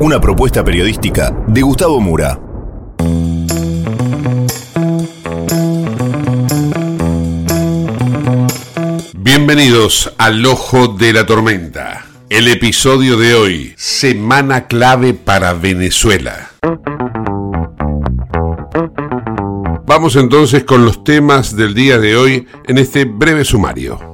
Una propuesta periodística de Gustavo Mura. Bienvenidos al Ojo de la Tormenta. El episodio de hoy, Semana clave para Venezuela. Vamos entonces con los temas del día de hoy en este breve sumario.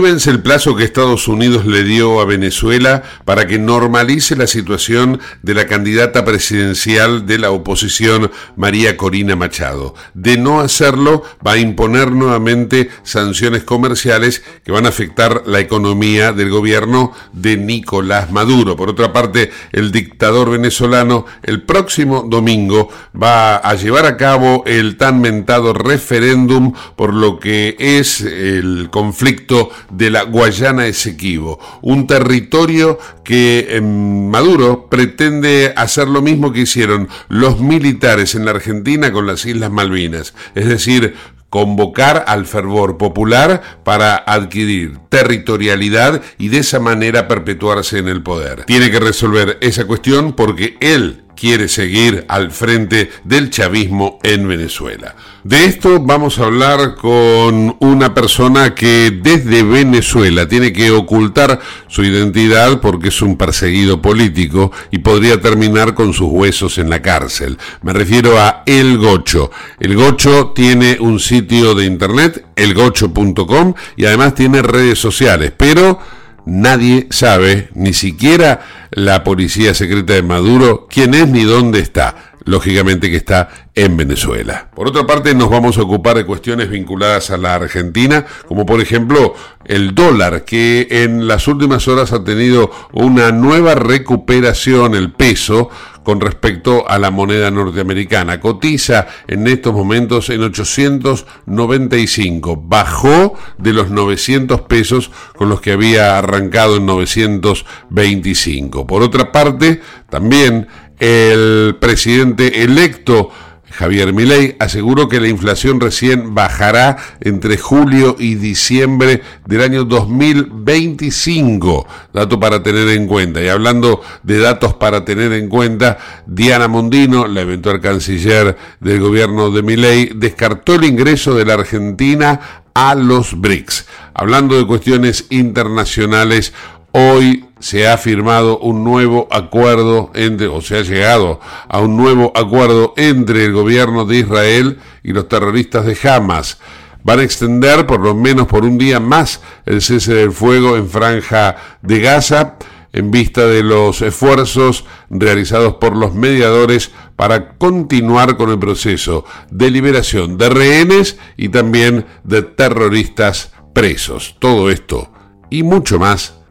Vence el plazo que Estados Unidos le dio a Venezuela para que normalice la situación de la candidata presidencial de la oposición, María Corina Machado. De no hacerlo, va a imponer nuevamente sanciones comerciales que van a afectar la economía del gobierno de Nicolás Maduro. Por otra parte, el dictador venezolano el próximo domingo va a llevar a cabo el tan mentado referéndum por lo que es el conflicto de la Guayana Esequibo, un territorio que em, Maduro pretende hacer lo mismo que hicieron los militares en la Argentina con las Islas Malvinas, es decir, convocar al fervor popular para adquirir territorialidad y de esa manera perpetuarse en el poder. Tiene que resolver esa cuestión porque él quiere seguir al frente del chavismo en Venezuela. De esto vamos a hablar con una persona que desde Venezuela tiene que ocultar su identidad porque es un perseguido político y podría terminar con sus huesos en la cárcel. Me refiero a El Gocho. El Gocho tiene un sitio de internet, elgocho.com, y además tiene redes sociales, pero nadie sabe, ni siquiera la policía secreta de Maduro, quién es ni dónde está. Lógicamente que está en Venezuela. Por otra parte, nos vamos a ocupar de cuestiones vinculadas a la Argentina, como por ejemplo el dólar, que en las últimas horas ha tenido una nueva recuperación, el peso, con respecto a la moneda norteamericana. Cotiza en estos momentos en 895. Bajó de los 900 pesos con los que había arrancado en 925. Por otra parte, también el presidente electo Javier Milei aseguró que la inflación recién bajará entre julio y diciembre del año 2025. Dato para tener en cuenta. Y hablando de datos para tener en cuenta, Diana Mondino, la eventual canciller del gobierno de Milei, descartó el ingreso de la Argentina a los BRICS. Hablando de cuestiones internacionales, hoy se ha firmado un nuevo acuerdo entre, o se ha llegado a un nuevo acuerdo entre el gobierno de Israel y los terroristas de Hamas. Van a extender por lo menos por un día más el cese del fuego en franja de Gaza en vista de los esfuerzos realizados por los mediadores para continuar con el proceso de liberación de rehenes y también de terroristas presos. Todo esto y mucho más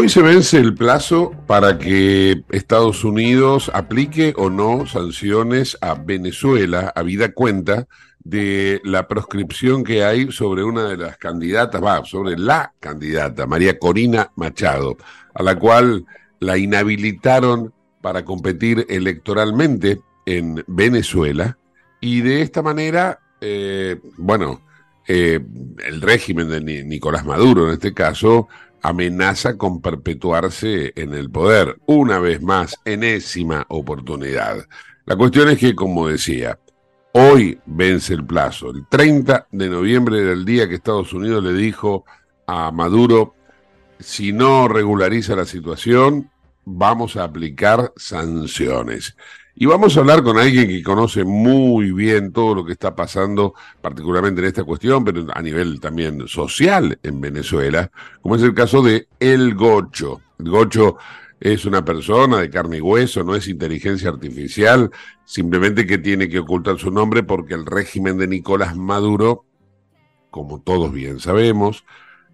Hoy se vence el plazo para que Estados Unidos aplique o no sanciones a Venezuela, a vida cuenta de la proscripción que hay sobre una de las candidatas, va, sobre la candidata, María Corina Machado, a la cual la inhabilitaron para competir electoralmente en Venezuela. Y de esta manera, eh, bueno, eh, el régimen de Nicolás Maduro en este caso amenaza con perpetuarse en el poder. Una vez más, enésima oportunidad. La cuestión es que, como decía, hoy vence el plazo. El 30 de noviembre era el día que Estados Unidos le dijo a Maduro, si no regulariza la situación, vamos a aplicar sanciones. Y vamos a hablar con alguien que conoce muy bien todo lo que está pasando, particularmente en esta cuestión, pero a nivel también social en Venezuela, como es el caso de El Gocho. El Gocho es una persona de carne y hueso, no es inteligencia artificial, simplemente que tiene que ocultar su nombre porque el régimen de Nicolás Maduro, como todos bien sabemos,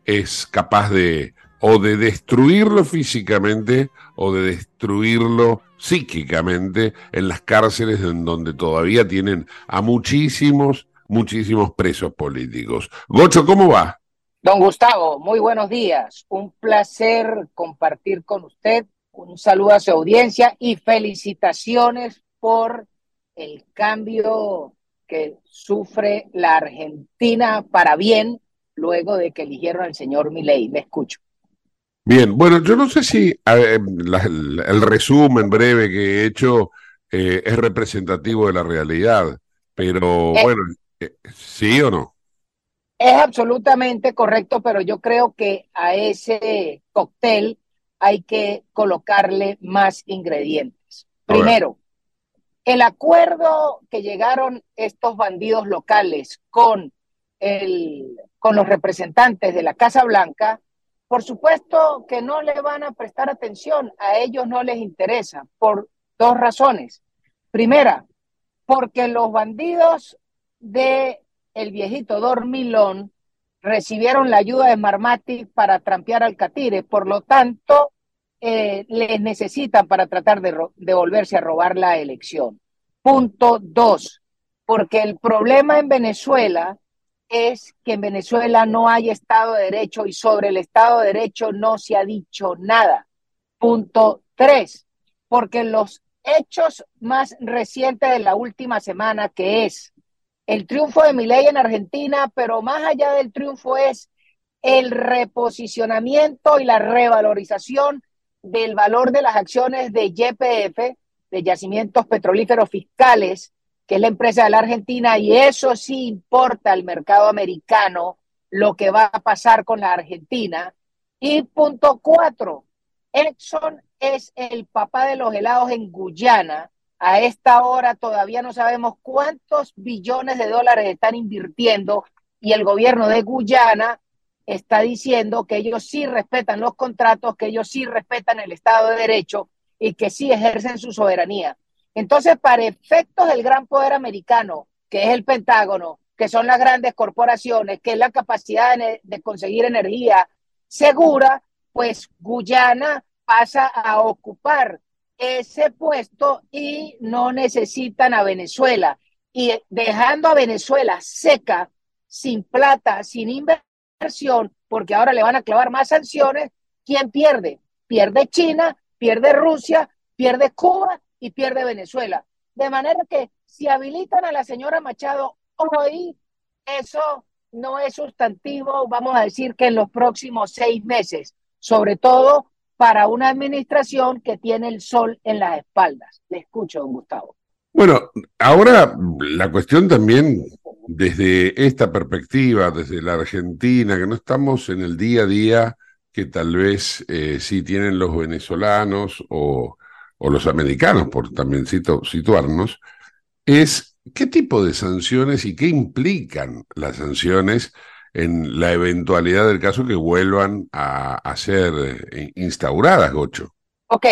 es capaz de o de destruirlo físicamente o de destruirlo psíquicamente en las cárceles en donde todavía tienen a muchísimos, muchísimos presos políticos. Gocho, ¿cómo va? Don Gustavo, muy buenos días. Un placer compartir con usted. Un saludo a su audiencia y felicitaciones por el cambio que sufre la Argentina para bien luego de que eligieron al señor Milei. Le escucho. Bien, bueno, yo no sé si el resumen breve que he hecho eh, es representativo de la realidad, pero eh. bueno, eh, ¿sí o no? Es absolutamente correcto, pero yo creo que a ese cóctel hay que colocarle más ingredientes. Primero, el acuerdo que llegaron estos bandidos locales con, el, con los representantes de la Casa Blanca por supuesto que no le van a prestar atención, a ellos no les interesa, por dos razones. Primera, porque los bandidos de el viejito Dormilón recibieron la ayuda de Marmati para trampear al Catire, por lo tanto, eh, les necesitan para tratar de, de volverse a robar la elección. Punto dos, porque el problema en Venezuela es que en Venezuela no hay Estado de Derecho y sobre el Estado de Derecho no se ha dicho nada. Punto tres, porque los hechos más recientes de la última semana, que es el triunfo de Milei en Argentina, pero más allá del triunfo es el reposicionamiento y la revalorización del valor de las acciones de YPF, de yacimientos petrolíferos fiscales, que es la empresa de la Argentina, y eso sí importa al mercado americano lo que va a pasar con la Argentina. Y punto cuatro, Exxon es el papá de los helados en Guyana. A esta hora todavía no sabemos cuántos billones de dólares están invirtiendo y el gobierno de Guyana está diciendo que ellos sí respetan los contratos, que ellos sí respetan el Estado de Derecho y que sí ejercen su soberanía. Entonces, para efectos del gran poder americano, que es el Pentágono, que son las grandes corporaciones, que es la capacidad de, conseguir energía segura, pues Guyana pasa a ocupar ese puesto y no necesitan a Venezuela. Y dejando a Venezuela seca, sin plata, sin inversión, porque ahora le van a clavar más sanciones, ¿quién pierde? Pierde China, pierde Rusia, pierde Cuba y pierde Venezuela. De manera que si habilitan a la señora Machado hoy, eso no es sustantivo, vamos a decir que en los próximos seis meses, sobre todo para una administración que tiene el sol en las espaldas. Le escucho, don Gustavo. Bueno, ahora la cuestión también desde esta perspectiva, desde la Argentina, que no estamos en el día a día que tal vez eh, sí tienen los venezolanos o, o los americanos, por también situarnos, es qué tipo de sanciones y qué implican las sanciones en la eventualidad del caso que vuelvan a, ser eh, instauradas, Gocho. Ok,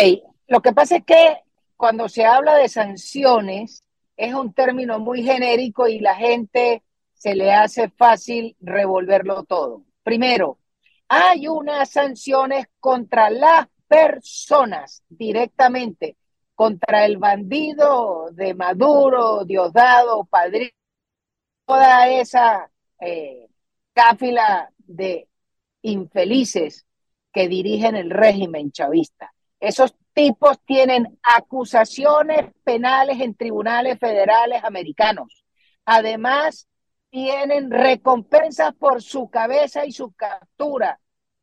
lo que pasa es que cuando se habla de sanciones es un término muy genérico y la gente se le hace fácil revolverlo todo. Primero, hay unas sanciones contra las personas directamente, contra el bandido de Maduro, Diosdado, Padrino, toda esa eh, cáfila de infelices que dirigen el régimen chavista. Esos tipos tienen acusaciones penales en tribunales federales americanos. Además, tienen recompensas por su cabeza y su captura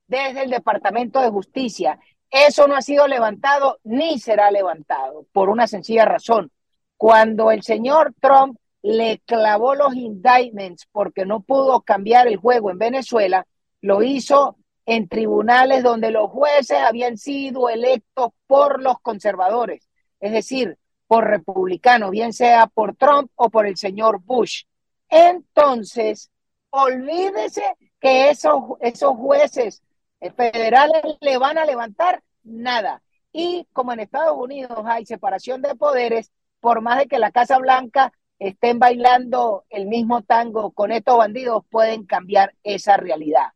desde el Departamento de Justicia. Eso no ha sido levantado ni será levantado por una sencilla razón. Cuando el señor Trump le clavó los indictments porque no pudo cambiar el juego en Venezuela, lo hizo en tribunales donde los jueces habían sido electos por los conservadores, es decir, por republicanos, bien sea por Trump o por el señor Bush. Entonces, olvídese que esos, esos jueces federales le van a levantar nada. Y como en Estados Unidos hay separación de poderes, por más de que la Casa Blanca estén bailando el mismo tango con estos bandidos, pueden cambiar esa realidad.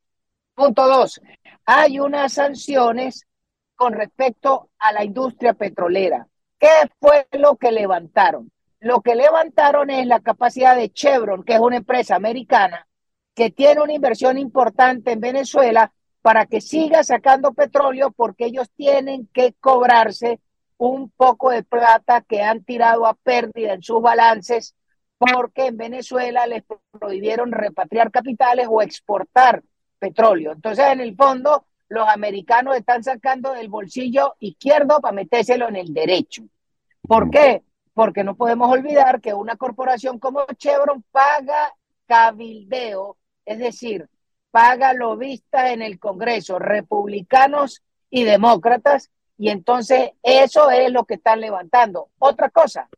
Punto dos, hay unas sanciones con respecto a la industria petrolera. ¿Qué fue lo que levantaron? Lo que levantaron es la capacidad de Chevron, que es una empresa americana que tiene una inversión importante en Venezuela para que siga sacando petróleo porque ellos tienen que cobrarse un poco de plata que han tirado a pérdida en sus balances porque en Venezuela les prohibieron repatriar capitales o exportar petróleo. Entonces, en el fondo, los americanos están sacando del bolsillo izquierdo para metérselo en el derecho. ¿Por qué? Porque no podemos olvidar que una corporación como Chevron paga cabildeo, es decir, paga lobistas en el Congreso, republicanos y demócratas, y entonces eso es lo que están levantando. Otra cosa,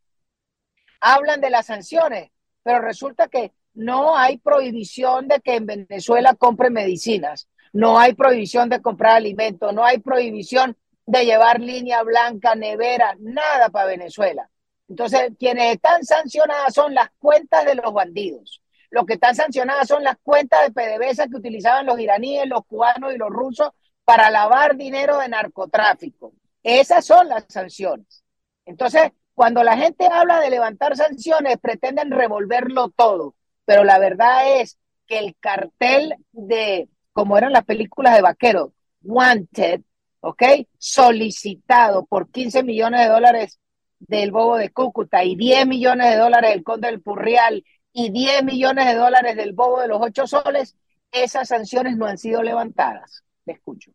hablan de las sanciones, pero resulta que no hay prohibición de que en Venezuela compre medicinas, no hay prohibición de comprar alimentos, no hay prohibición de llevar línea blanca, nevera, nada para Venezuela. Entonces, quienes están sancionadas son las cuentas de los bandidos. Lo que están sancionadas son las cuentas de PDVSA que utilizaban los iraníes, los cubanos y los rusos para lavar dinero de narcotráfico. Esas son las sanciones. Entonces, cuando la gente habla de levantar sanciones, pretenden revolverlo todo, pero la verdad es que el cartel de, como eran las películas de vaquero, Wanted, ¿ok? Solicitado por 15 millones de dólares del Bobo de Cúcuta y 10 millones de dólares del Conde del Purrial y 10 millones de dólares del Bobo de los Ocho Soles, esas sanciones no han sido levantadas. Le escucho.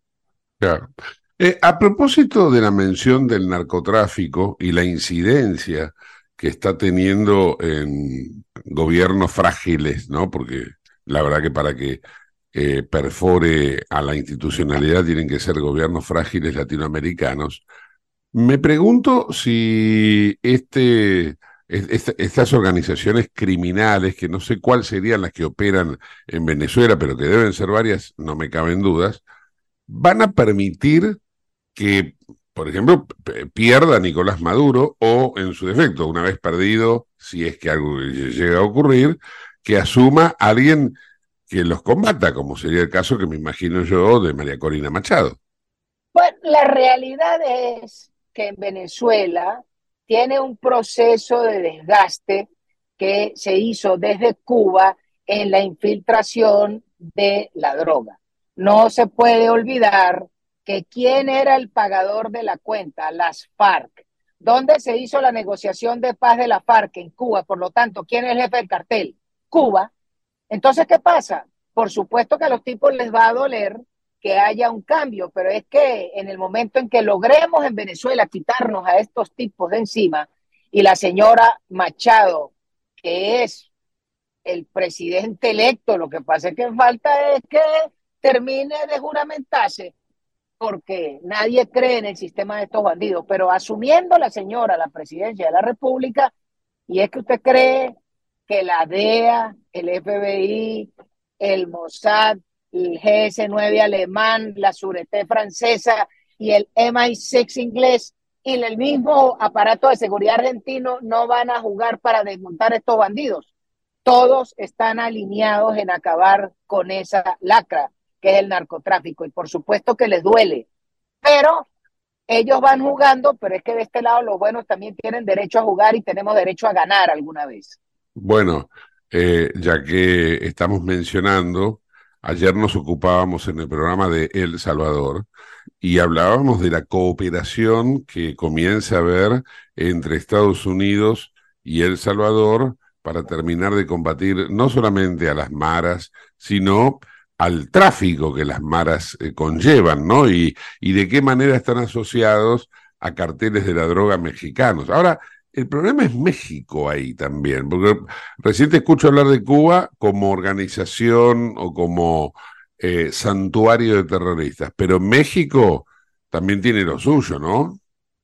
Claro. Eh, a propósito de la mención del narcotráfico y la incidencia que está teniendo en gobiernos frágiles, ¿no? Porque la verdad que para que eh, perfore a la institucionalidad tienen que ser gobiernos frágiles latinoamericanos. Me pregunto si este, estas organizaciones criminales, que no sé cuáles serían las que operan en Venezuela, pero que deben ser varias, no me caben dudas, van a permitir que, por ejemplo, pierda Nicolás Maduro o, en su defecto, una vez perdido, si es que algo llega a ocurrir, que asuma alguien que los combata, como sería el caso que me imagino yo de María Corina Machado. Bueno, la realidad es que en Venezuela tiene un proceso de desgaste que se hizo desde Cuba en la infiltración de la droga. No se puede olvidar que quién era el pagador de la cuenta, las FARC. ¿Dónde se hizo la negociación de paz de la FARC? En Cuba. Por lo tanto, ¿quién es el jefe del cartel? Cuba. Entonces, ¿qué pasa? Por supuesto que a los tipos les va a doler que haya un cambio, pero es que en el momento en que logremos en Venezuela quitarnos a estos tipos de encima y la señora Machado, que es el presidente electo. Lo que pasa es que falta es que termine de juramentarse, porque nadie cree en el sistema de estos bandidos. Pero asumiendo la señora la presidencia de la República, y es que usted cree que la DEA, el FBI, el Mossad, el GS9 alemán, la Sûreté francesa y el MI6 inglés y el mismo aparato de seguridad argentino no van a jugar para desmontar estos bandidos. Todos están alineados en acabar con esa lacra que es el narcotráfico y por supuesto que les duele, pero ellos van jugando, pero es que de este lado los buenos también tienen derecho a jugar y tenemos derecho a ganar alguna vez. Bueno, eh, ya que estamos mencionando, ayer nos ocupábamos en el programa de El Salvador y hablábamos de la cooperación que comienza a haber entre Estados Unidos y El Salvador para terminar de combatir no solamente a las maras, sino al tráfico que las maras eh, conllevan, ¿no? Y, y de qué manera están asociados a carteles de la droga mexicanos. Ahora, el problema es México ahí también, porque recién te escucho hablar de Cuba como organización o como eh, santuario de terroristas, pero México también tiene lo suyo, ¿no?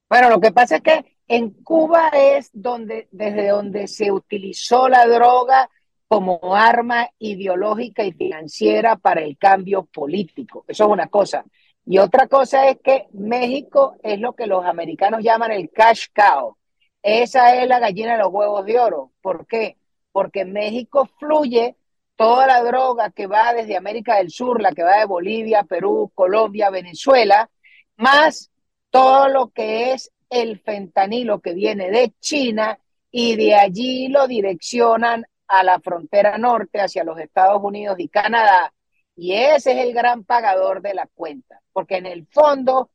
Bueno, lo que pasa es que en Cuba es donde, desde donde se utilizó la droga como arma ideológica y financiera para el cambio político. Eso es una cosa. Y otra cosa es que México es lo que los americanos llaman el cash cow. Esa es la gallina de los huevos de oro. ¿Por qué? Porque en México fluye toda la droga que va desde América del Sur, la que va de Bolivia, Perú, Colombia, Venezuela, más todo lo que es el fentanilo que viene de China y de allí lo direccionan a la frontera norte hacia los Estados Unidos y Canadá. Y ese es el gran pagador de la cuenta, porque en el fondo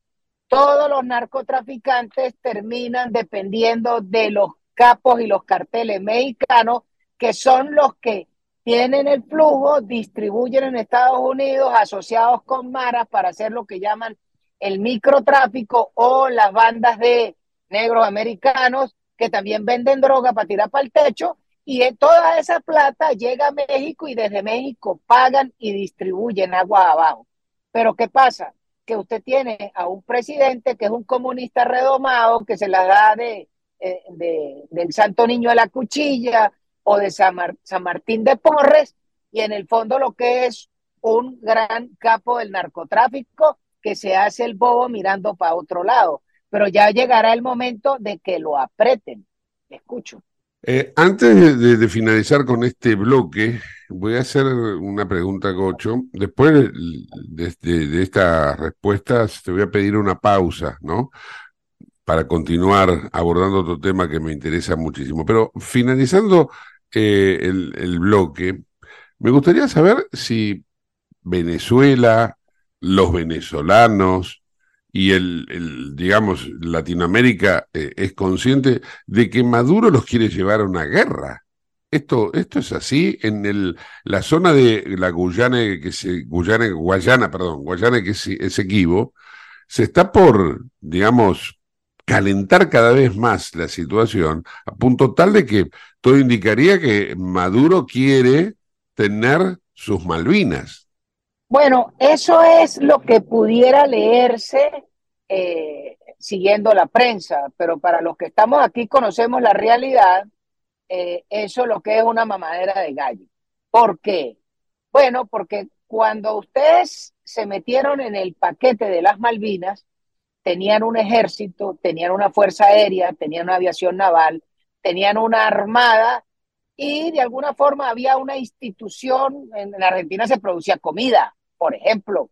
todos los narcotraficantes terminan dependiendo de los capos y los carteles mexicanos, que son los que tienen el flujo, distribuyen en Estados Unidos asociados con maras para hacer lo que llaman el microtráfico o las bandas de negros americanos que también venden droga para tirar para el techo y toda esa plata llega a México y desde México pagan y distribuyen agua abajo. Pero ¿qué pasa? Que usted tiene a un presidente que es un comunista redomado, que se la da de, eh, de del Santo Niño de la Cuchilla o de San, San Martín de Porres, y en el fondo lo que es un gran capo del narcotráfico que se hace el bobo mirando para otro lado. Pero ya llegará el momento de que lo apreten. Escucho. Eh, antes de, finalizar con este bloque, voy a hacer una pregunta, Gocho. Después de, estas respuestas, te voy a pedir una pausa, ¿no? Para continuar abordando otro tema que me interesa muchísimo. Pero finalizando eh, el bloque, me gustaría saber si Venezuela, los venezolanos, y el, digamos, Latinoamérica eh, es consciente de que Maduro los quiere llevar a una guerra. Esto, esto es así en el, la zona de la Guyana, que se, Guyana, Guayana, perdón, Guayana que es Esequibo, se está por, digamos, calentar cada vez más la situación, a punto tal de que todo indicaría que Maduro quiere tener sus Malvinas. Bueno, eso es lo que pudiera leerse eh, siguiendo la prensa, pero para los que estamos aquí conocemos la realidad, eh, eso es lo que es una mamadera de gallo. ¿Por qué? Bueno, porque cuando ustedes se metieron en el paquete de las Malvinas, tenían un ejército, tenían una fuerza aérea, tenían una aviación naval, tenían una armada y de alguna forma había una institución, en Argentina se producía comida, por ejemplo,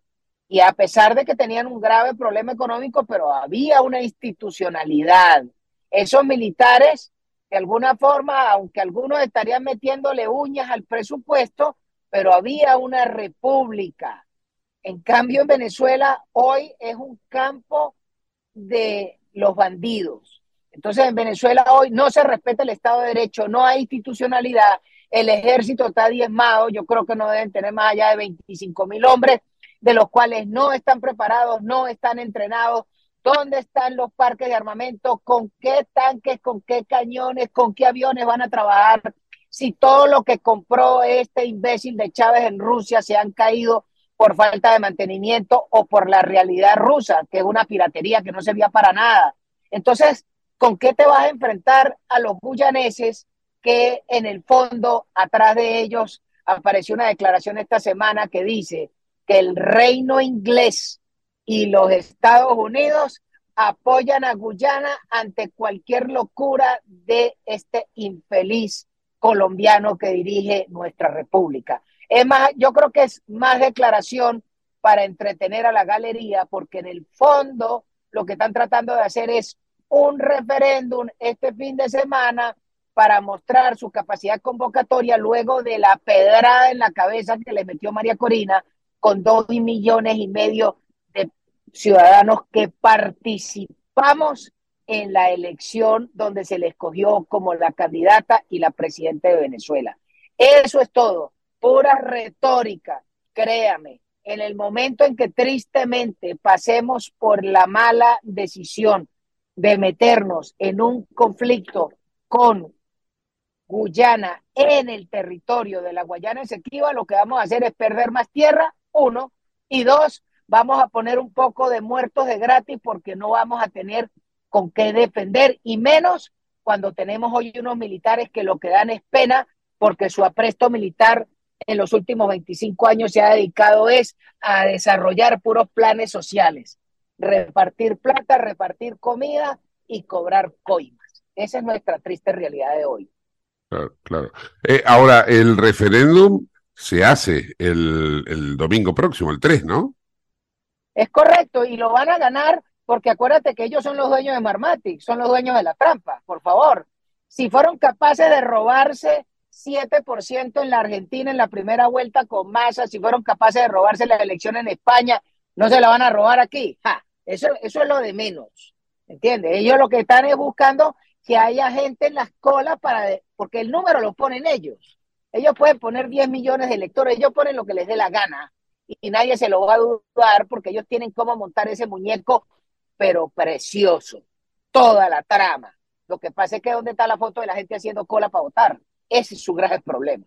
y a pesar de que tenían un grave problema económico, pero había una institucionalidad. Esos militares, de alguna forma, aunque algunos estarían metiéndole uñas al presupuesto, pero había una república. En cambio, en Venezuela hoy es un campo de los bandidos. Entonces, en Venezuela hoy no se respeta el Estado de Derecho, no hay institucionalidad, el ejército está diezmado, yo creo que no deben tener más allá de 25 mil hombres, de los cuales no están preparados, no están entrenados. ¿Dónde están los parques de armamento? ¿Con qué tanques, con qué cañones, con qué aviones van a trabajar? si todo lo que compró este imbécil de Chávez en Rusia se han caído por falta de mantenimiento o por la realidad rusa, que es una piratería que no servía para nada. Entonces, ¿con qué te vas a enfrentar a los guyaneses que en el fondo, atrás de ellos, apareció una declaración esta semana que dice que el reino inglés y los Estados Unidos apoyan a Guyana ante cualquier locura de este infeliz colombiano que dirige nuestra república. Es más, yo creo que es más declaración para entretener a la galería, porque en el fondo lo que están tratando de hacer es un referéndum este fin de semana para mostrar su capacidad convocatoria luego de la pedrada en la cabeza que le metió María Corina con dos millones y medio de ciudadanos que participamos en la elección donde se le escogió como la candidata y la presidenta de Venezuela. Eso es todo, pura retórica, créame. En el momento en que tristemente pasemos por la mala decisión de meternos en un conflicto con Guyana en el territorio de la Guayana Esequiba, lo que vamos a hacer es perder más tierra, uno, y dos, vamos a poner un poco de muertos de gratis porque no vamos a tener con qué defender, y menos cuando tenemos hoy unos militares que lo que dan es pena porque su apresto militar en los últimos 25 años se ha dedicado es a desarrollar puros planes sociales, repartir plata, repartir comida y cobrar coimas. Esa es nuestra triste realidad de hoy. Claro, claro. Eh, ahora, el referéndum se hace el, el domingo próximo, el 3, ¿no? Es correcto, y lo van a ganar porque acuérdate que ellos son los dueños de Marmatic, son los dueños de la trampa, por favor. Si fueron capaces de robarse 7% en la Argentina en la primera vuelta con masa, si fueron capaces de robarse la elección en España, no se la van a robar aquí. eso, eso es lo de menos. ¿Entiendes? Ellos lo que están es buscando que haya gente en las colas para, porque el número lo ponen ellos. Ellos pueden poner 10 millones de electores, ellos ponen lo que les dé la gana y nadie se lo va a dudar porque ellos tienen cómo montar ese muñeco, pero precioso. Toda la trama. Lo que pasa es que dónde está la foto de la gente haciendo cola para votar. Ese es su grave problema.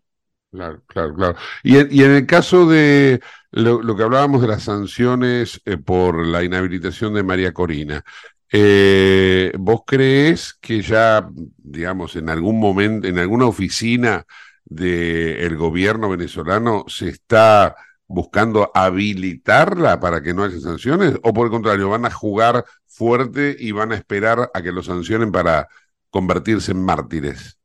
Claro, claro, claro. Y, en el caso de lo, que hablábamos de las sanciones eh, por la inhabilitación de María Corina, eh, ¿Vos crees que ya, digamos, en algún momento, en alguna oficina del gobierno venezolano se está buscando habilitarla para que no haya sanciones? ¿O por el contrario, van a jugar fuerte y van a esperar a que lo sancionen para convertirse en mártires?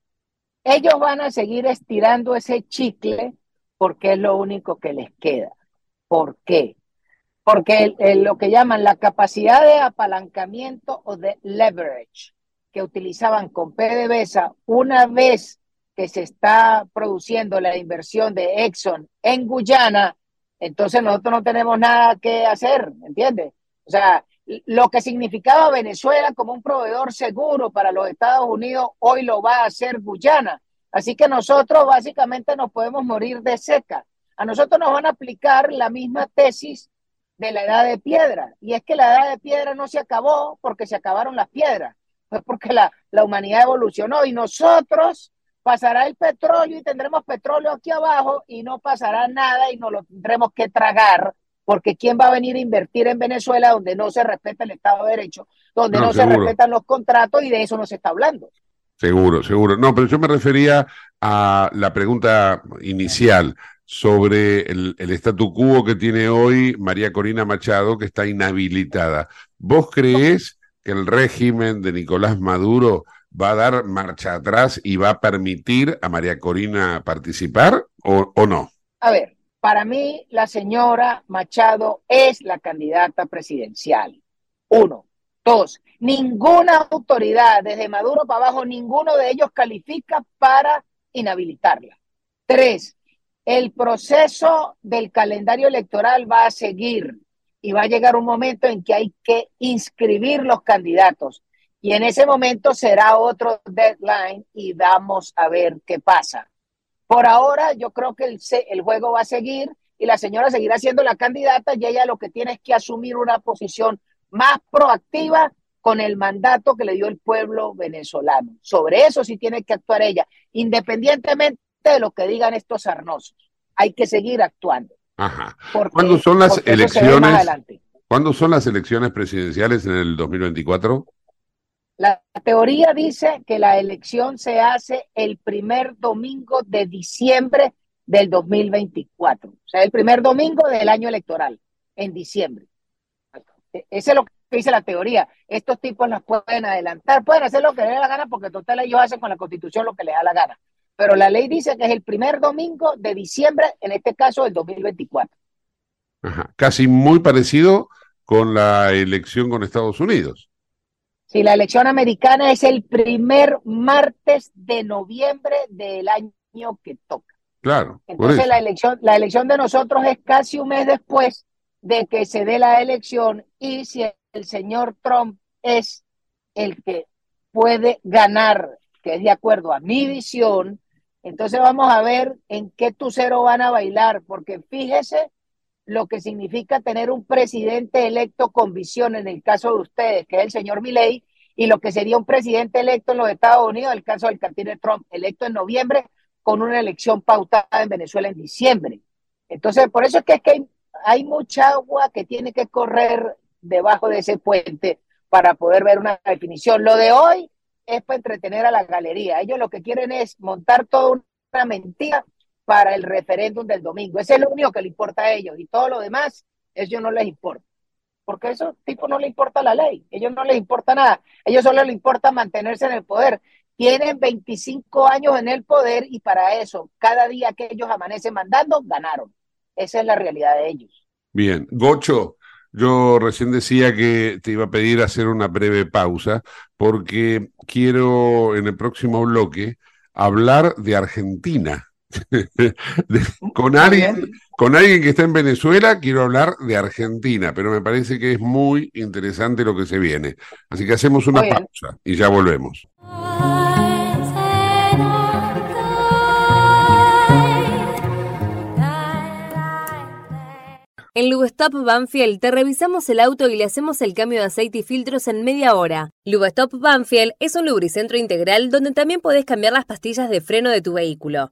Ellos van a seguir estirando ese chicle porque es lo único que les queda. ¿Por qué? porque lo que llaman la capacidad de apalancamiento o de leverage que utilizaban con PDVSA una vez que se está produciendo la inversión de Exxon en Guyana, entonces nosotros no tenemos nada que hacer, ¿entiendes? O sea, lo que significaba Venezuela como un proveedor seguro para los Estados Unidos, hoy lo va a hacer Guyana. Así que nosotros básicamente nos podemos morir de seca. A nosotros nos van a aplicar la misma tesis de la edad de piedra. Y es que la edad de piedra no se acabó porque se acabaron las piedras, fue porque la, la humanidad evolucionó y nosotros pasará el petróleo y tendremos petróleo aquí abajo y no pasará nada y nos lo tendremos que tragar porque ¿quién va a venir a invertir en Venezuela donde no se respeta el Estado de Derecho, donde no, se respetan los contratos y de eso no se está hablando? Seguro, seguro. No, pero yo me refería a la pregunta inicial sobre el, el statu quo que tiene hoy María Corina Machado, que está inhabilitada. ¿Vos creés que el régimen de Nicolás Maduro va a dar marcha atrás y va a permitir a María Corina participar o, o no? A ver, para mí la señora Machado es la candidata presidencial. Uno. Dos, ninguna autoridad, desde Maduro para abajo, ninguno de ellos califica para inhabilitarla. Tres, el proceso del calendario electoral va a seguir y va a llegar un momento en que hay que inscribir los candidatos. Y en ese momento será otro deadline y vamos a ver qué pasa. Por ahora yo creo que el, el juego va a seguir y la señora seguirá siendo la candidata y ella lo que tiene es que asumir una posición más proactiva con el mandato que le dio el pueblo venezolano. Sobre eso sí tiene que actuar ella, independientemente de lo que digan estos sarnosos. Hay que seguir actuando. Ajá. ¿Cuándo son las elecciones? ¿Cuándo son las elecciones presidenciales en el 2024? La teoría dice que la elección se hace el primer domingo de diciembre del 2024, o sea, el primer domingo del año electoral, en diciembre. Ese es lo que dice la teoría. Estos tipos las pueden adelantar, pueden hacer lo que les dé la gana porque total ellos hacen con la constitución lo que les da la gana. Pero la ley dice que es el primer domingo de diciembre, en este caso del 2024. Ajá. Casi muy parecido con la elección con Estados Unidos. Sí, la elección americana es el primer martes de noviembre del año que toca. Claro. Entonces la elección, la elección de nosotros es casi un mes después de que se dé la elección y si el señor Trump es el que puede ganar, que es de acuerdo a mi visión, entonces vamos a ver en qué cero van a bailar, porque fíjese lo que significa tener un presidente electo con visión en el caso de ustedes, que es el señor Milley, y lo que sería un presidente electo en los Estados Unidos, el caso del cantina Trump, electo en noviembre, con una elección pautada en Venezuela en diciembre. Entonces, por eso es que, es que hay, hay mucha agua que tiene que correr debajo de ese puente para poder ver una definición. Lo de hoy es para entretener a la galería. Ellos lo que quieren es montar toda una mentira para el referéndum del domingo. Ese es lo único que le importa a ellos y todo lo demás, ellos no les importa. Porque a esos tipos no les importa la ley, ellos no les importa nada, ellos solo les importa mantenerse en el poder. Tienen 25 años en el poder y para eso, cada día que ellos amanecen mandando, ganaron. Esa es la realidad de ellos. Bien, Gocho, yo recién decía que te iba a pedir hacer una breve pausa porque quiero en el próximo bloque hablar de Argentina. Con, alguien, con alguien que está en Venezuela quiero hablar de Argentina, pero me parece que es muy interesante lo que se viene. Así que hacemos una pausa y ya volvemos. En Lubestop Banfield te revisamos el auto y le hacemos el cambio de aceite y filtros en media hora. Lubestop Banfield es un lubricentro integral donde también podés cambiar las pastillas de freno de tu vehículo.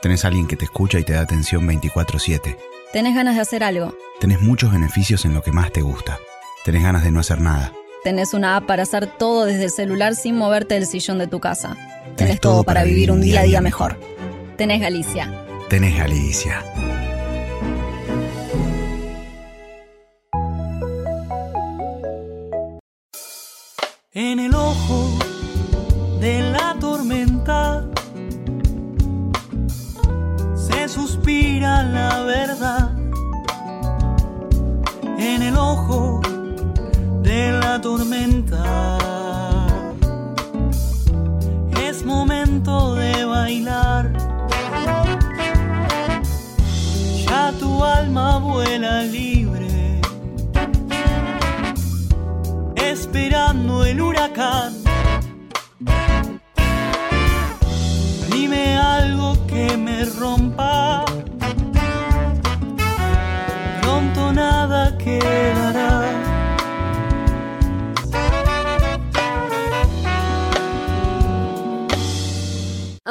¿Tenés alguien que te escucha y te da atención 24/7? ¿Tenés ganas de hacer algo? Tenés muchos beneficios en lo que más te gusta. Tenés ganas de no hacer nada. Tenés una app para hacer todo desde el celular sin moverte del sillón de tu casa. Tenés, todo para vivir un día a día mejor. Tenés Galicia. Tenés Galicia. En el ojo de la la verdad. En el ojo de la tormenta es momento de bailar. Ya tu alma vuela libre esperando el huracán. Dime algo que me rompa.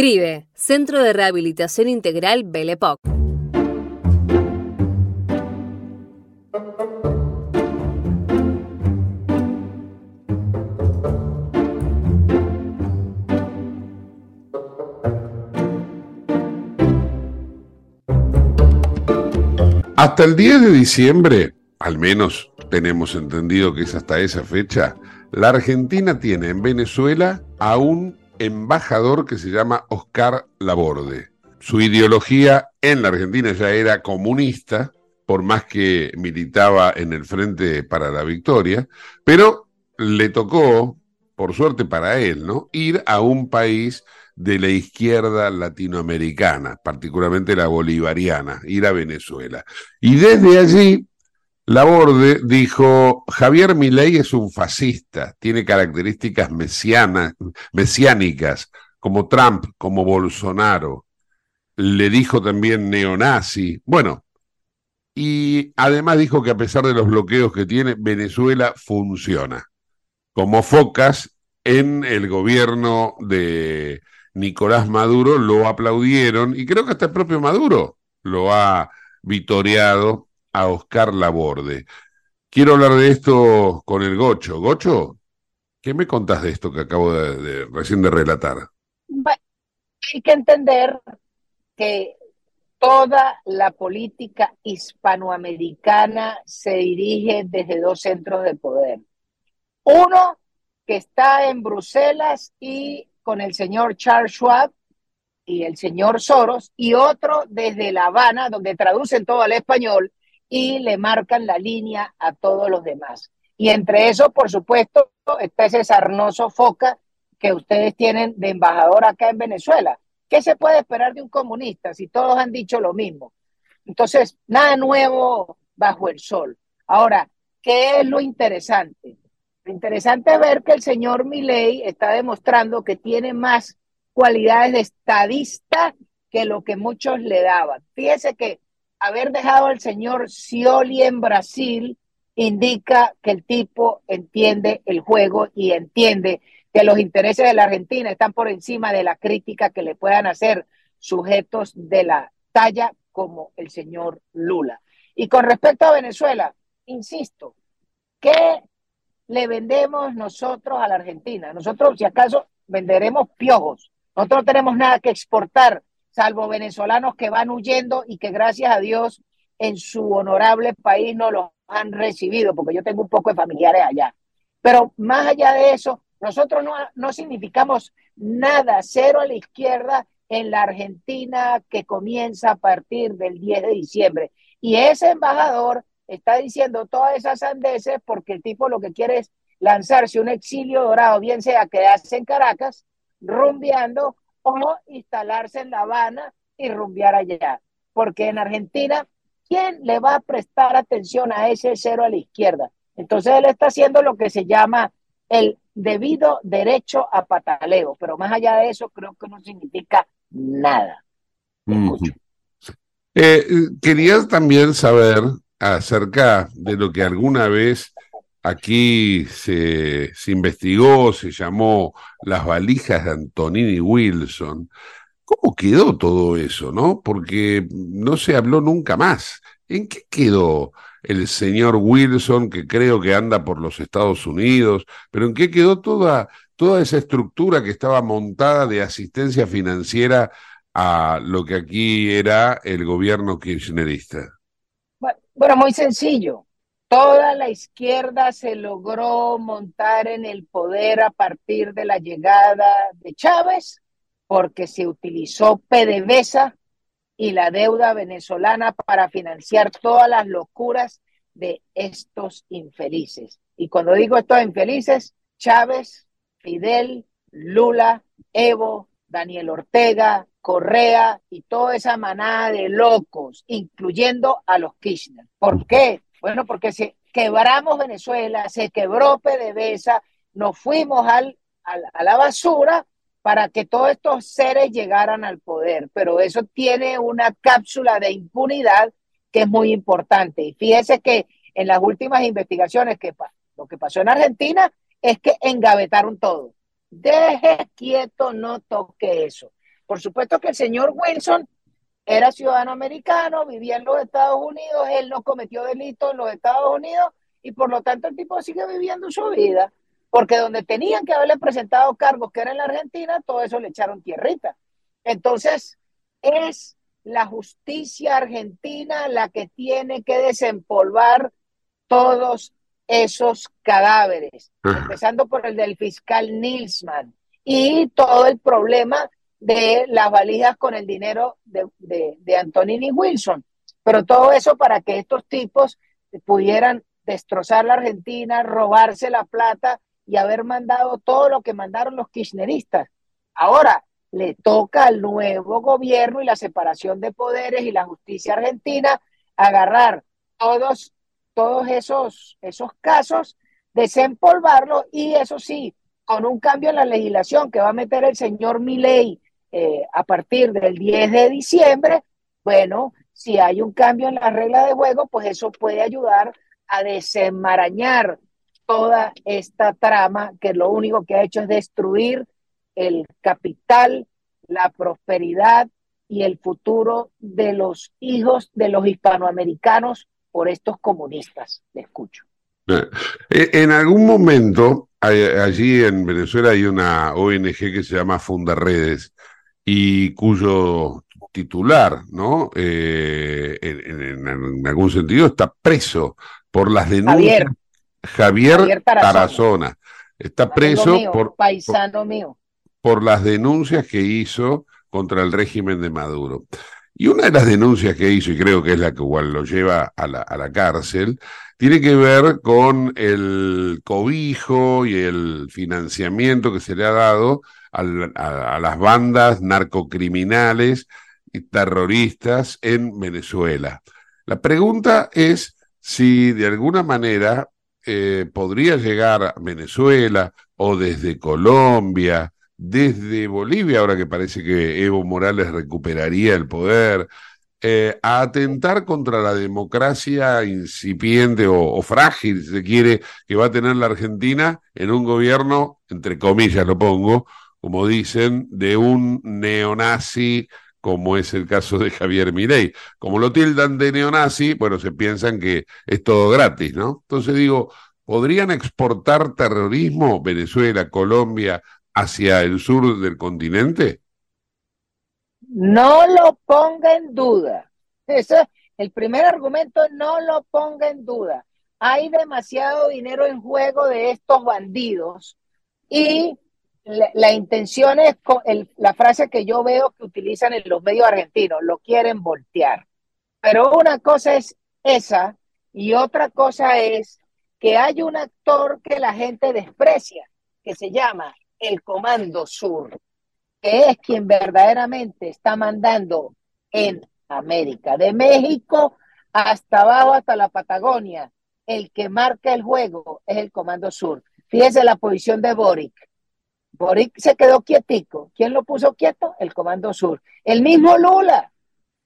Escribe Centro de Rehabilitación Integral Belepoc. Hasta el 10 de diciembre, al menos tenemos entendido que es hasta esa fecha, la Argentina tiene en Venezuela a un embajador que se llama Oscar Laborde. Su ideología en la Argentina ya era comunista, por más que militaba en el Frente para la Victoria, pero le tocó, por suerte para él, ¿no? ir a un país de la izquierda latinoamericana, particularmente la bolivariana, ir a Venezuela. Y desde allí, Laborde dijo, Javier Milei es un fascista, tiene características mesiánicas, como Trump, como Bolsonaro. Le dijo también neonazi. Bueno, y además dijo que a pesar de los bloqueos que tiene, Venezuela funciona. Como focas en el gobierno de Nicolás Maduro lo aplaudieron y creo que hasta el propio Maduro lo ha vitoreado a Oscar Laborde. Quiero hablar de esto con el Gocho. Gocho, ¿qué me contás de esto que acabo de, recién de relatar? hay que entender que toda la política hispanoamericana se dirige desde dos centros de poder. Uno que está en Bruselas y con el señor Charles Schwab y el señor Soros, y otro desde La Habana, donde traducen todo al español y le marcan la línea a todos los demás. Y entre eso, por supuesto, está ese sarnoso foca que ustedes tienen de embajador acá en Venezuela. ¿Qué se puede esperar de un comunista si todos han dicho lo mismo? Entonces, nada nuevo bajo el sol. Ahora, ¿qué es lo interesante? interesante ver que el señor Milei está demostrando que tiene más cualidades de estadista que lo que muchos le daban. Fíjese que haber dejado al señor Scioli en Brasil indica que el tipo entiende el juego y entiende que los intereses de la Argentina están por encima de la crítica que le puedan hacer sujetos de la talla como el señor Lula. Y con respecto a Venezuela, insisto, ¿qué le vendemos nosotros a la Argentina? Nosotros, si acaso, venderemos piojos. Nosotros no tenemos nada que exportar, salvo venezolanos que van huyendo y que gracias a Dios en su honorable país no los han recibido, porque yo tengo un poco de familiares allá. Pero más allá de eso, nosotros no, no significamos nada, cero a la izquierda en la Argentina que comienza a partir del 10 de diciembre. Y ese embajador está diciendo todas esas sandeces porque el tipo lo que quiere es lanzarse un exilio dorado, bien sea quedarse en Caracas, rumbeando, o instalarse en La Habana y rumbear allá. Porque en Argentina, ¿quién le va a prestar atención a ese cero a la izquierda? Entonces él está haciendo lo que se llama el debido derecho a pataleo, pero más allá de eso creo que no significa nada. Eh, quería también saber acerca de lo que alguna vez aquí se, se, investigó, se llamó las valijas de Antonini Wilson. ¿Cómo quedó todo eso, no? Porque no se habló nunca más. ¿En qué quedó el señor Wilson, que creo que anda por los Estados Unidos? Pero ¿en qué quedó toda, toda esa estructura que estaba montada de asistencia financiera a lo que aquí era el gobierno kirchnerista? Bueno, muy sencillo. Toda la izquierda se logró montar en el poder a partir de la llegada de Chávez porque se utilizó PDVSA y la deuda venezolana para financiar todas las locuras de estos infelices. Y cuando digo estos infelices, Chávez, Fidel, Lula, Evo, Daniel Ortega, Correa y toda esa manada de locos, incluyendo a los Kirchner. ¿Por qué? Bueno, porque se quebramos Venezuela, se quebró PDVSA, nos fuimos al, a la basura para que todos estos seres llegaran al poder. Pero eso tiene una cápsula de impunidad que es muy importante. Y fíjese que en las últimas investigaciones que lo que pasó en Argentina es que engavetaron todo. Deje quieto, no toque eso. Por supuesto que el señor Wilson era ciudadano americano, vivía en los Estados Unidos, él no cometió delito en los Estados Unidos y por lo tanto el tipo sigue viviendo su vida, porque donde tenían que haberle presentado cargos que era en la Argentina, todo eso le echaron tierrita. Entonces, es la justicia argentina la que tiene que desempolvar todos esos cadáveres, empezando por el del fiscal Nilsman y todo el problema de las valijas con el dinero de, de, de Antonini Wilson. Pero todo eso para que estos tipos pudieran destrozar la Argentina, robarse la plata y haber mandado todo lo que mandaron los kirchneristas. Ahora le toca al nuevo gobierno y la separación de poderes y la justicia argentina agarrar todos, todos esos, esos casos, desempolvarlos y eso sí, con un cambio en la legislación que va a meter el señor Milei eh, a partir del 10 de diciembre, bueno, si hay un cambio en la regla de juego, pues eso puede ayudar a desenmarañar toda esta trama que lo único que ha hecho es destruir el capital, la prosperidad y el futuro de los hijos de los hispanoamericanos por estos comunistas. Le escucho. Eh, en algún momento, allí en Venezuela hay una ONG que se llama Fundaredes y cuyo titular, ¿no? Eh, en, algún sentido está preso por las denuncias. Javier, Tarazona. Está preso por, paisano mío. por las denuncias que hizo contra el régimen de Maduro. Y una de las denuncias que hizo, y creo que es la que igual lo lleva a la, a la cárcel, tiene que ver con el cobijo y el financiamiento que se le ha dado a, a, las bandas narcocriminales y terroristas en Venezuela. La pregunta es si de alguna manera eh, podría llegar a Venezuela o desde Colombia, desde Bolivia, ahora que parece que Evo Morales recuperaría el poder, eh, a atentar contra la democracia incipiente o, frágil, si se quiere, que va a tener la Argentina en un gobierno, entre comillas lo pongo, como dicen, de un neonazi como es el caso de Javier Milei. Como lo tildan de neonazi, bueno, se piensan que es todo gratis, ¿no? Entonces digo, ¿podrían exportar terrorismo Venezuela, Colombia hacia el sur del continente? No lo ponga en duda. Eso, el primer argumento, no lo ponga en duda. Hay demasiado dinero en juego de estos bandidos y la, intención es, la frase que yo veo que utilizan en los medios argentinos, lo quieren voltear. Pero una cosa es esa y otra cosa es que hay un actor que la gente desprecia, que se llama el Comando Sur, que es quien verdaderamente está mandando en América, de México hasta abajo, hasta la Patagonia. El que marca el juego es el Comando Sur. Fíjese la posición de Boric Boric se quedó quietico. ¿Quién lo puso quieto? El Comando Sur. El mismo Lula.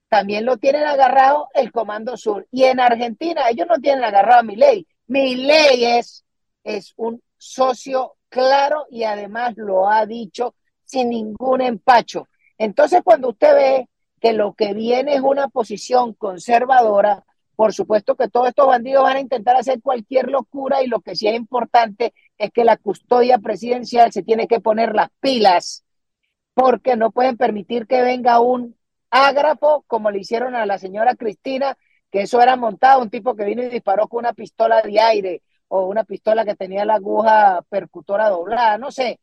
También lo tienen agarrado el Comando Sur. Y en Argentina ellos no tienen agarrado a mi ley. Mi ley es, es un socio claro y además lo ha dicho sin ningún empacho. Entonces cuando usted ve que lo que viene es una posición conservadora, por supuesto que todos estos bandidos van a intentar hacer cualquier locura y lo que sí es importante es que la custodia presidencial se tiene que poner las pilas porque no pueden permitir que venga un ágrafo como le hicieron a la señora Cristina, que eso era montado, un tipo que vino y disparó con una pistola de aire o una pistola que tenía la aguja percutora doblada, no sé.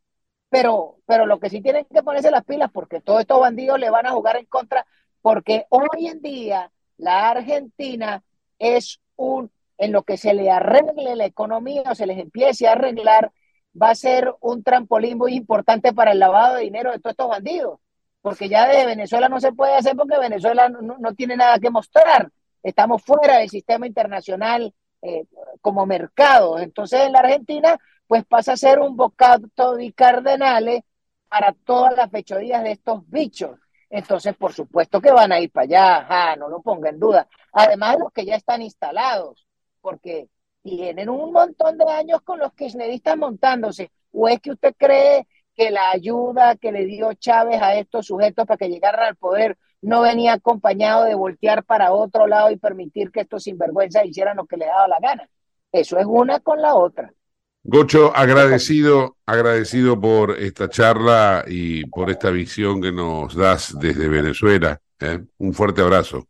Pero, pero lo que sí tienen que ponerse las pilas porque todos estos bandidos le van a jugar en contra porque hoy en día la Argentina es un, en lo que se le arregle la economía o se les empiece a arreglar, va a ser un trampolín muy importante para el lavado de dinero de todos estos bandidos. Porque ya de Venezuela no se puede hacer porque Venezuela no, tiene nada que mostrar. Estamos fuera del sistema internacional eh, como mercado. Entonces en la Argentina, pues pasa a ser un bocado di cardenales para todas las fechorías de estos bichos. Entonces, por supuesto que van a ir para allá, no lo ponga en duda. Además, los que ya están instalados, porque tienen un montón de años con los kirchneristas montándose. ¿O es que usted cree que la ayuda que le dio Chávez a estos sujetos para que llegaran al poder no venía acompañado de voltear para otro lado y permitir que estos sinvergüenzas hicieran lo que le daba la gana? Eso es una con la otra. Gocho, agradecido, agradecido por esta charla y por esta visión que nos das desde Venezuela. ¿eh? Un fuerte abrazo.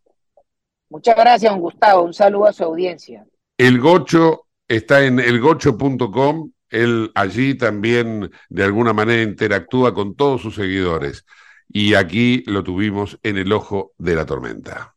Muchas gracias, don Gustavo. Un saludo a su audiencia. El Gocho está en elgocho.com. Él allí también de alguna manera interactúa con todos sus seguidores. Y aquí lo tuvimos en el ojo de la tormenta.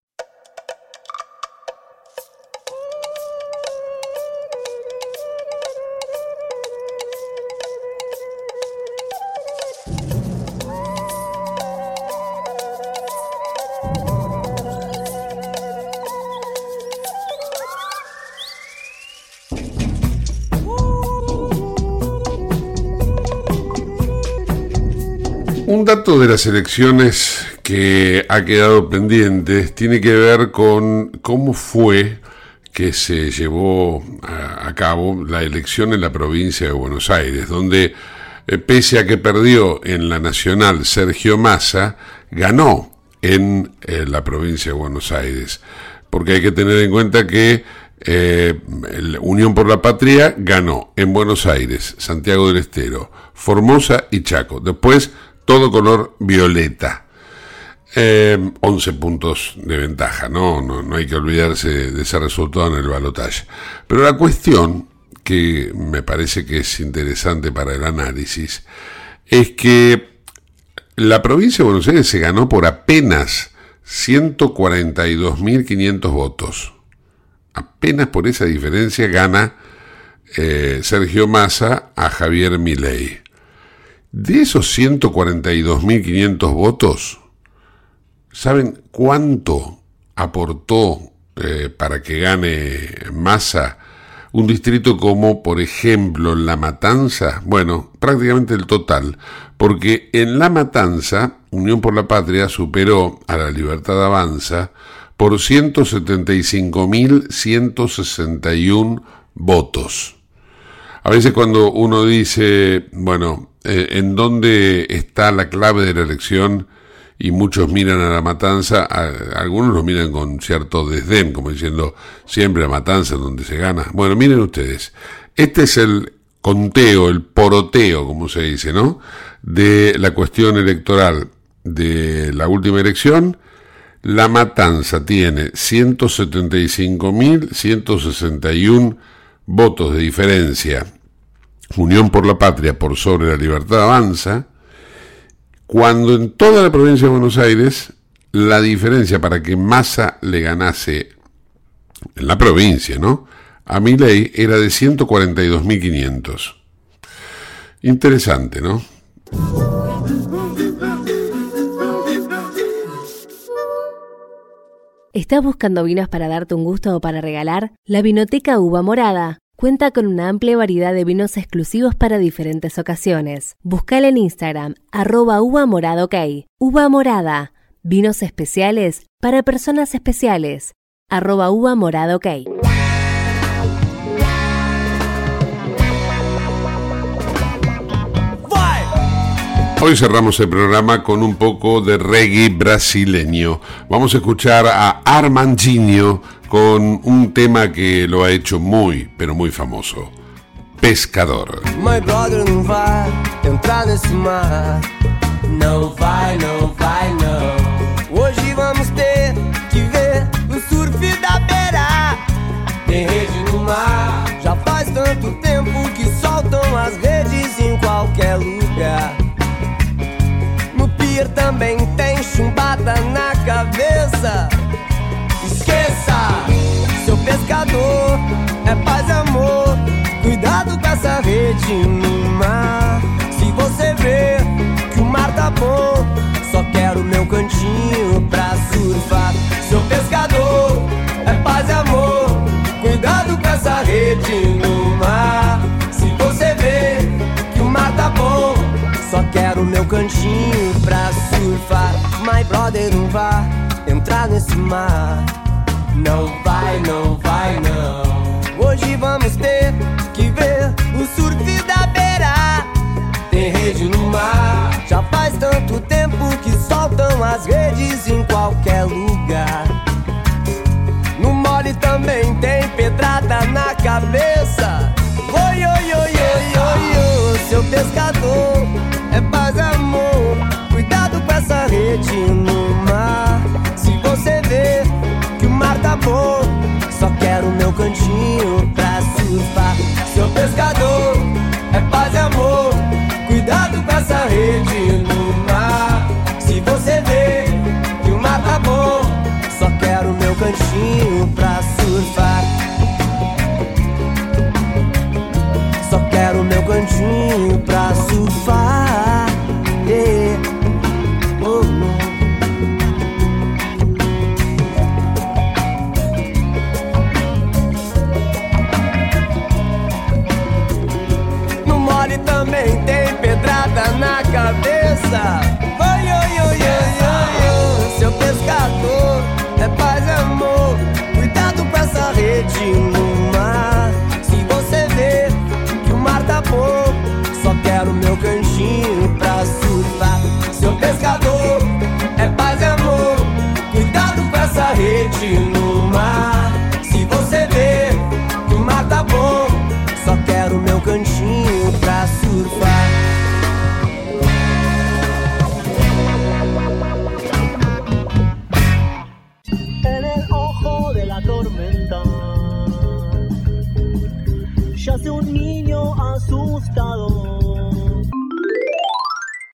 Un dato de las elecciones que ha quedado pendiente tiene que ver con cómo fue que se llevó a, cabo la elección en la provincia de Buenos Aires, donde eh, pese a que perdió en la nacional Sergio Massa, ganó en eh, la provincia de Buenos Aires. Porque hay que tener en cuenta que eh, Unión por la Patria ganó en Buenos Aires, Santiago del Estero, Formosa y Chaco. Después todo color violeta. Eh, 11 puntos de ventaja, ¿no? ¿no? No hay que olvidarse de ese resultado en el balotaje. Pero la cuestión que me parece que es interesante para el análisis es que la provincia de Buenos Aires se ganó por apenas 142.500 votos. Apenas por esa diferencia gana eh, Sergio Massa a Javier Milei. De esos 142.500 votos, ¿saben cuánto aportó eh, para que gane Massa un distrito como, por ejemplo, La Matanza? Bueno, prácticamente el total, porque en La Matanza, Unión por la Patria superó a la Libertad Avanza por 175.161 votos. A veces cuando uno dice, bueno, eh, ¿en dónde está la clave de la elección? Y muchos miran a la matanza, algunos lo miran con cierto desdén, como diciendo, siempre la matanza es donde se gana. Bueno, miren ustedes, este es el conteo, el poroteo, como se dice, ¿no? De la cuestión electoral de la última elección. La matanza tiene 175.161 votos de diferencia, Unión por la Patria por sobre la Libertad Avanza, cuando en toda la provincia de Buenos Aires la diferencia para que Massa le ganase en la provincia, ¿no? A mi ley era de 142.500. Interesante, ¿no? ¿Estás buscando vinos para darte un gusto o para regalar? La Vinoteca Uva Morada cuenta con una amplia variedad de vinos exclusivos para diferentes ocasiones. Buscala en Instagram, arroba uva morada ok. Uva morada, vinos especiales para personas especiales, arroba uva morada ok. Hoy cerramos el programa con un poco de reggae brasileño. Vamos a escuchar a Armandinho con un tema que lo ha hecho muy, pero muy famoso. Pescador. My brother não vai entrar nesse mar. Não vai, não vai, não. Hoje vamos ter que ver o surf da beira. Tem rede no mar. Já faz tanto tempo que soltam as redes em qualquer lugar. No pier também tem chumbada na cabeça esqueça, seu pescador é paz e amor. Cuidado com essa rede no mar. Se você vê que o mar tá bom, só quero meu cantinho pra surfar. Seu pescador é paz e amor. Cuidado com essa rede no mar. Se você vê que o mar tá bom, só quero meu cantinho pra surfar. My brother, não vá entrar nesse mar. Não vai, não vai, não. Hoje vamos ter que ver o surf da beira. Tem rede no mar. Já faz tanto tempo que soltam as redes em qualquer lugar. No mole também tem pedrada na cabeça. Oi, oi, oi, oi, oi, oi, seu pescador é paz amor. Cuidado com essa rede no só quero meu cantinho pra surfar. Seu pescador é paz e amor. Cuidado com essa rede no mar. Se você vê que o mar tá bom, só quero meu cantinho pra surfar. Só quero meu cantinho pra rede no mar. Se você vê que o mar tá bom, só quero meu canjinho pra surfar. Seu pescador é paz e amor. Cuidado com essa rede no mar. Se você vê que o mar tá bom, só quero meu cantinho pra surfar. gustaron.